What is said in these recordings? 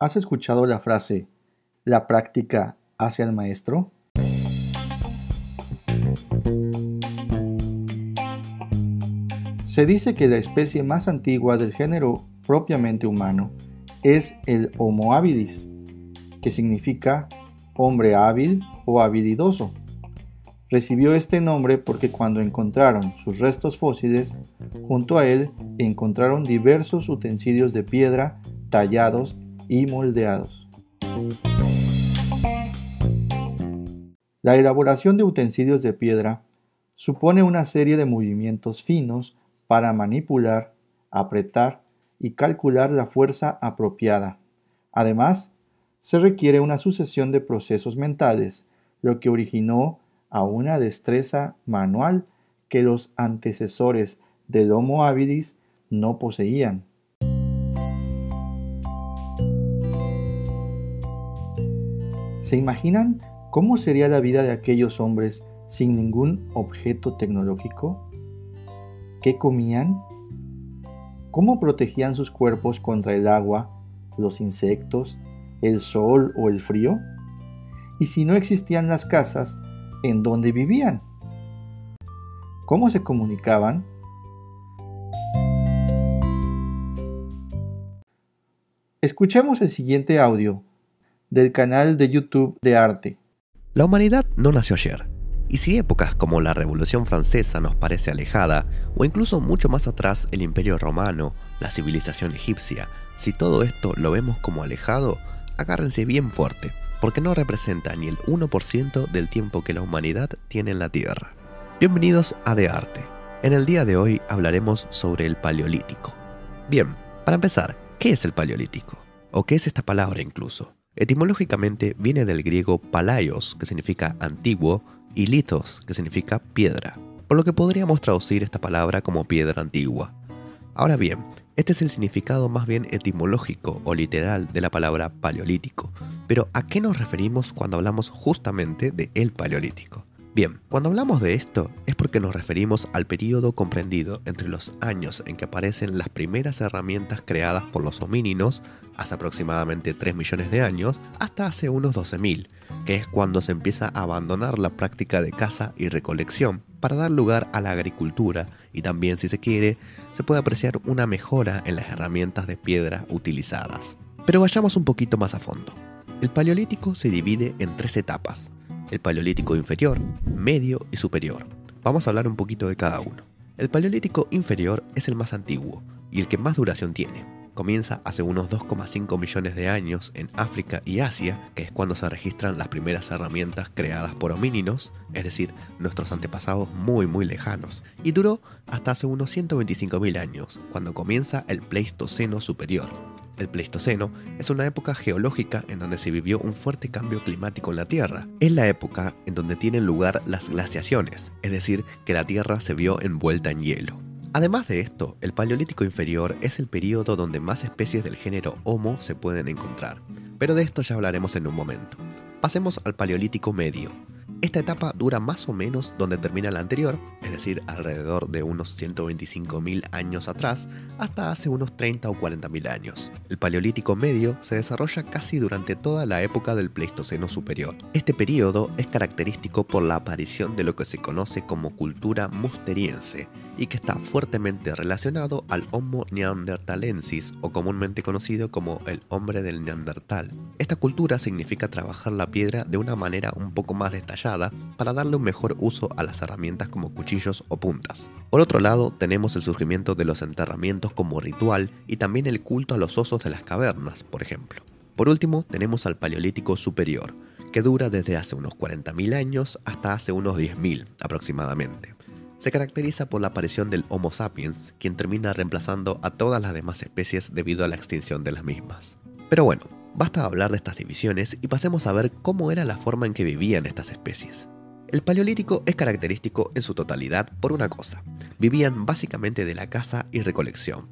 ¿Has escuchado la frase, la práctica hacia el maestro? Se dice que la especie más antigua del género propiamente humano es el Homo habilis, que significa hombre hábil o habilidoso. Recibió este nombre porque cuando encontraron sus restos fósiles, junto a él encontraron diversos utensilios de piedra tallados y moldeados. La elaboración de utensilios de piedra supone una serie de movimientos finos para manipular, apretar y calcular la fuerza apropiada. Además, se requiere una sucesión de procesos mentales, lo que originó a una destreza manual que los antecesores del Homo habilis no poseían. ¿Se imaginan cómo sería la vida de aquellos hombres sin ningún objeto tecnológico? ¿Qué comían? ¿Cómo protegían sus cuerpos contra el agua, los insectos, el sol o el frío? Y si no existían las casas, ¿en dónde vivían? ¿Cómo se comunicaban? Escuchemos el siguiente audio del canal de YouTube de arte. La humanidad no nació ayer, y si épocas como la Revolución Francesa nos parece alejada, o incluso mucho más atrás el Imperio Romano, la civilización egipcia, si todo esto lo vemos como alejado, agárrense bien fuerte, porque no representa ni el 1% del tiempo que la humanidad tiene en la Tierra. Bienvenidos a De Arte. En el día de hoy hablaremos sobre el Paleolítico. Bien, para empezar, ¿qué es el Paleolítico? ¿O qué es esta palabra incluso? Etimológicamente viene del griego palaios, que significa antiguo, y litos, que significa piedra, por lo que podríamos traducir esta palabra como piedra antigua. Ahora bien, este es el significado más bien etimológico o literal de la palabra paleolítico, pero ¿a qué nos referimos cuando hablamos justamente de el paleolítico? Bien, cuando hablamos de esto es porque nos referimos al periodo comprendido entre los años en que aparecen las primeras herramientas creadas por los homínidos, hace aproximadamente 3 millones de años, hasta hace unos 12.000, que es cuando se empieza a abandonar la práctica de caza y recolección para dar lugar a la agricultura y también, si se quiere, se puede apreciar una mejora en las herramientas de piedra utilizadas. Pero vayamos un poquito más a fondo. El paleolítico se divide en tres etapas, el Paleolítico inferior, medio y superior. Vamos a hablar un poquito de cada uno. El Paleolítico inferior es el más antiguo y el que más duración tiene. Comienza hace unos 2,5 millones de años en África y Asia, que es cuando se registran las primeras herramientas creadas por homínidos, es decir, nuestros antepasados muy muy lejanos, y duró hasta hace unos 125.000 años, cuando comienza el Pleistoceno superior, el Pleistoceno es una época geológica en donde se vivió un fuerte cambio climático en la Tierra. Es la época en donde tienen lugar las glaciaciones, es decir, que la Tierra se vio envuelta en hielo. Además de esto, el Paleolítico inferior es el periodo donde más especies del género Homo se pueden encontrar, pero de esto ya hablaremos en un momento. Pasemos al Paleolítico medio, esta etapa dura más o menos donde termina la anterior, es decir, alrededor de unos 125.000 años atrás, hasta hace unos 30 o 40.000 años. El Paleolítico medio se desarrolla casi durante toda la época del Pleistoceno superior. Este periodo es característico por la aparición de lo que se conoce como cultura musteriense, y que está fuertemente relacionado al Homo neanderthalensis o comúnmente conocido como el hombre del Neandertal. Esta cultura significa trabajar la piedra de una manera un poco más detallada para darle un mejor uso a las herramientas como cuchillos o puntas. Por otro lado, tenemos el surgimiento de los enterramientos como ritual y también el culto a los osos de las cavernas, por ejemplo. Por último, tenemos al Paleolítico Superior, que dura desde hace unos 40.000 años hasta hace unos 10.000 aproximadamente se caracteriza por la aparición del Homo sapiens, quien termina reemplazando a todas las demás especies debido a la extinción de las mismas. Pero bueno, basta hablar de estas divisiones y pasemos a ver cómo era la forma en que vivían estas especies. El paleolítico es característico en su totalidad por una cosa, vivían básicamente de la caza y recolección,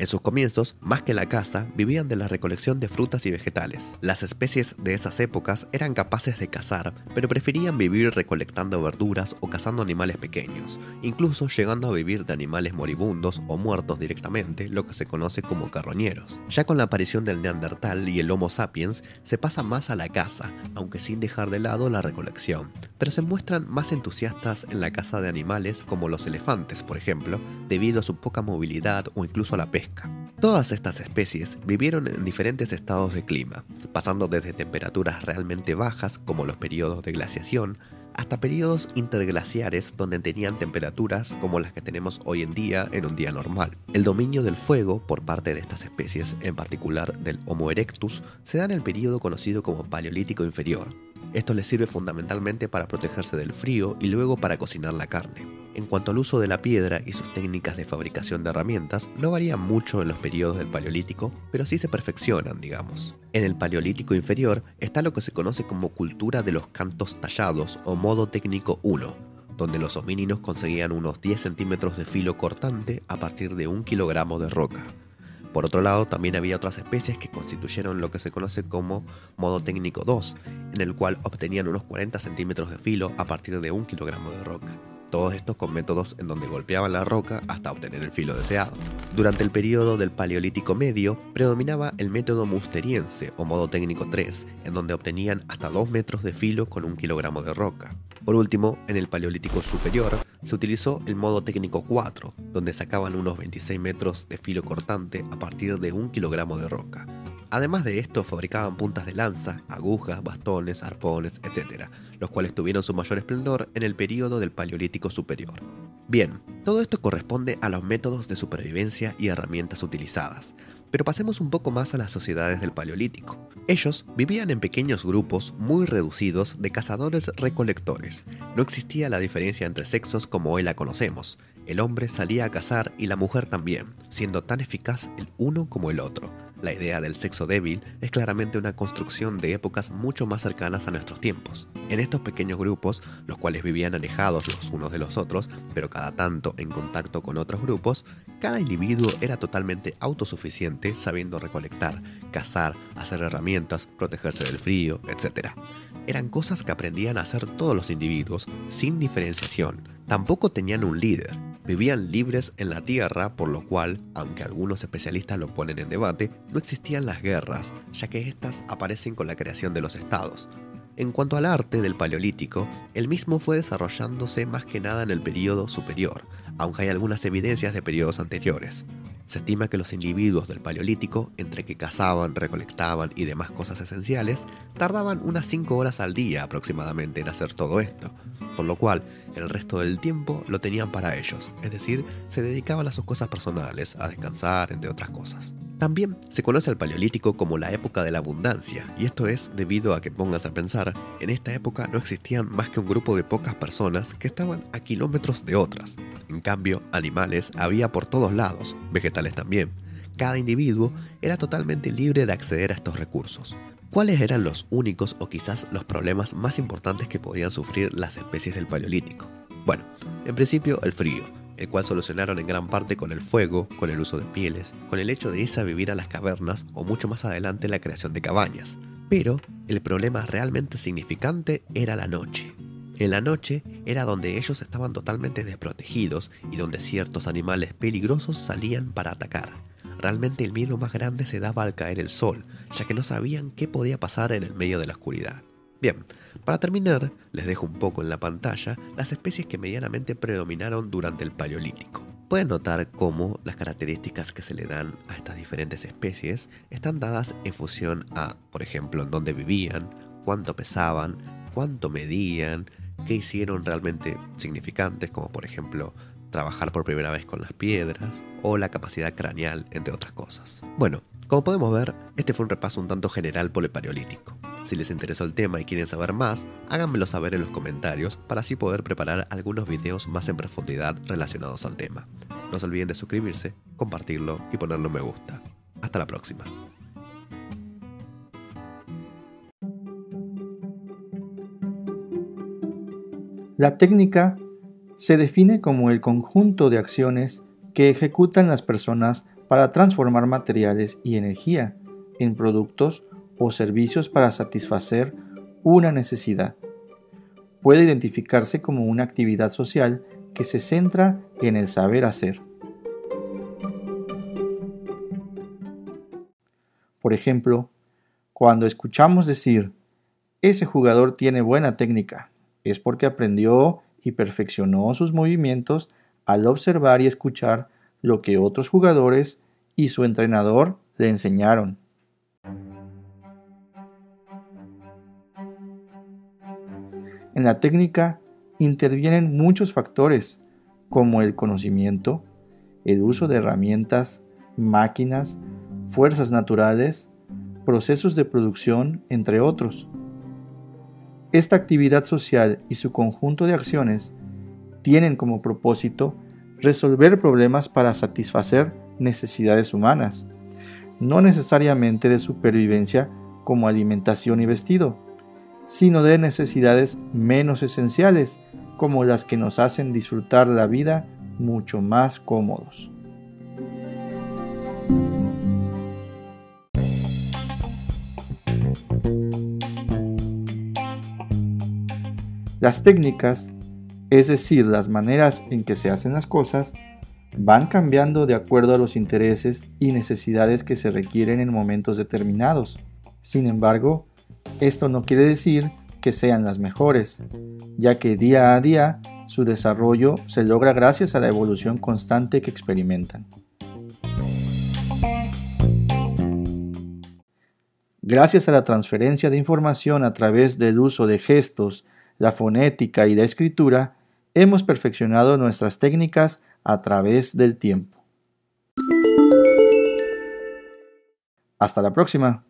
En sus comienzos, más que la caza, vivían de la recolección de frutas y vegetales. Las especies de esas épocas eran capaces de cazar, pero preferían vivir recolectando verduras o cazando animales pequeños, incluso llegando a vivir de animales moribundos o muertos directamente, lo que se conoce como carroñeros. Ya con la aparición del Neandertal y el Homo sapiens, se pasa más a la caza, aunque sin dejar de lado la recolección, pero se muestran más entusiastas en la caza de animales como los elefantes, por ejemplo, debido a su poca movilidad o incluso a la pesca Todas estas especies vivieron en diferentes estados de clima, pasando desde temperaturas realmente bajas como los periodos de glaciación, hasta periodos interglaciares donde tenían temperaturas como las que tenemos hoy en día en un día normal. El dominio del fuego por parte de estas especies, en particular del Homo erectus, se da en el periodo conocido como Paleolítico inferior. Esto les sirve fundamentalmente para protegerse del frío y luego para cocinar la carne. En cuanto al uso de la piedra y sus técnicas de fabricación de herramientas, no varían mucho en los periodos del Paleolítico, pero sí se perfeccionan, digamos. En el Paleolítico inferior está lo que se conoce como cultura de los cantos tallados o modo técnico 1, donde los homínidos conseguían unos 10 centímetros de filo cortante a partir de un kilogramo de roca. Por otro lado, también había otras especies que constituyeron lo que se conoce como modo técnico 2, en el cual obtenían unos 40 centímetros de filo a partir de un kilogramo de roca todos estos con métodos en donde golpeaban la roca hasta obtener el filo deseado. Durante el periodo del Paleolítico Medio predominaba el método musteriense o modo técnico 3, en donde obtenían hasta 2 metros de filo con un kilogramo de roca. Por último, en el Paleolítico Superior se utilizó el modo técnico 4, donde sacaban unos 26 metros de filo cortante a partir de un kilogramo de roca. Además de esto, fabricaban puntas de lanza, agujas, bastones, arpones, etc., los cuales tuvieron su mayor esplendor en el período del Paleolítico Superior. Bien, todo esto corresponde a los métodos de supervivencia y herramientas utilizadas, pero pasemos un poco más a las sociedades del Paleolítico. Ellos vivían en pequeños grupos muy reducidos de cazadores-recolectores. No existía la diferencia entre sexos como hoy la conocemos. El hombre salía a cazar y la mujer también, siendo tan eficaz el uno como el otro. La idea del sexo débil es claramente una construcción de épocas mucho más cercanas a nuestros tiempos. En estos pequeños grupos, los cuales vivían alejados los unos de los otros, pero cada tanto en contacto con otros grupos, cada individuo era totalmente autosuficiente sabiendo recolectar, cazar, hacer herramientas, protegerse del frío, etc. Eran cosas que aprendían a hacer todos los individuos sin diferenciación. Tampoco tenían un líder, vivían libres en la tierra, por lo cual, aunque algunos especialistas lo ponen en debate, no existían las guerras, ya que éstas aparecen con la creación de los estados. En cuanto al arte del Paleolítico, el mismo fue desarrollándose más que nada en el periodo superior, aunque hay algunas evidencias de periodos anteriores. Se estima que los individuos del Paleolítico, entre que cazaban, recolectaban y demás cosas esenciales, tardaban unas 5 horas al día aproximadamente en hacer todo esto, por lo cual el resto del tiempo lo tenían para ellos, es decir, se dedicaban a sus cosas personales, a descansar, entre otras cosas. También se conoce al Paleolítico como la época de la abundancia, y esto es debido a que pongas a pensar, en esta época no existían más que un grupo de pocas personas que estaban a kilómetros de otras. En cambio, animales había por todos lados, vegetales también. Cada individuo era totalmente libre de acceder a estos recursos. ¿Cuáles eran los únicos o quizás los problemas más importantes que podían sufrir las especies del Paleolítico? Bueno, en principio el frío, el cual solucionaron en gran parte con el fuego, con el uso de pieles, con el hecho de irse a vivir a las cavernas o mucho más adelante la creación de cabañas. Pero el problema realmente significante era la noche. En la noche era donde ellos estaban totalmente desprotegidos y donde ciertos animales peligrosos salían para atacar. Realmente el miedo más grande se daba al caer el sol, ya que no sabían qué podía pasar en el medio de la oscuridad. Bien, para terminar, les dejo un poco en la pantalla las especies que medianamente predominaron durante el Paleolítico. Pueden notar cómo las características que se le dan a estas diferentes especies están dadas en función a, por ejemplo, en dónde vivían, cuánto pesaban, cuánto medían, qué hicieron realmente significantes, como por ejemplo trabajar por primera vez con las piedras o la capacidad craneal, entre otras cosas. Bueno, como podemos ver, este fue un repaso un tanto general por el Paleolítico. Si les interesó el tema y quieren saber más, háganmelo saber en los comentarios para así poder preparar algunos videos más en profundidad relacionados al tema. No se olviden de suscribirse, compartirlo y ponerle me gusta. Hasta la próxima. La técnica se define como el conjunto de acciones que ejecutan las personas para transformar materiales y energía en productos o servicios para satisfacer una necesidad. Puede identificarse como una actividad social que se centra en el saber hacer. Por ejemplo, cuando escuchamos decir, ese jugador tiene buena técnica, es porque aprendió y perfeccionó sus movimientos al observar y escuchar lo que otros jugadores y su entrenador le enseñaron. En la técnica intervienen muchos factores como el conocimiento, el uso de herramientas, máquinas, fuerzas naturales, procesos de producción, entre otros. Esta actividad social y su conjunto de acciones tienen como propósito resolver problemas para satisfacer necesidades humanas, no necesariamente de supervivencia como alimentación y vestido, sino de necesidades menos esenciales como las que nos hacen disfrutar la vida mucho más cómodos. Las técnicas, es decir, las maneras en que se hacen las cosas, van cambiando de acuerdo a los intereses y necesidades que se requieren en momentos determinados. Sin embargo, esto no quiere decir que sean las mejores, ya que día a día su desarrollo se logra gracias a la evolución constante que experimentan. Gracias a la transferencia de información a través del uso de gestos, la fonética y la escritura, hemos perfeccionado nuestras técnicas a través del tiempo. Hasta la próxima.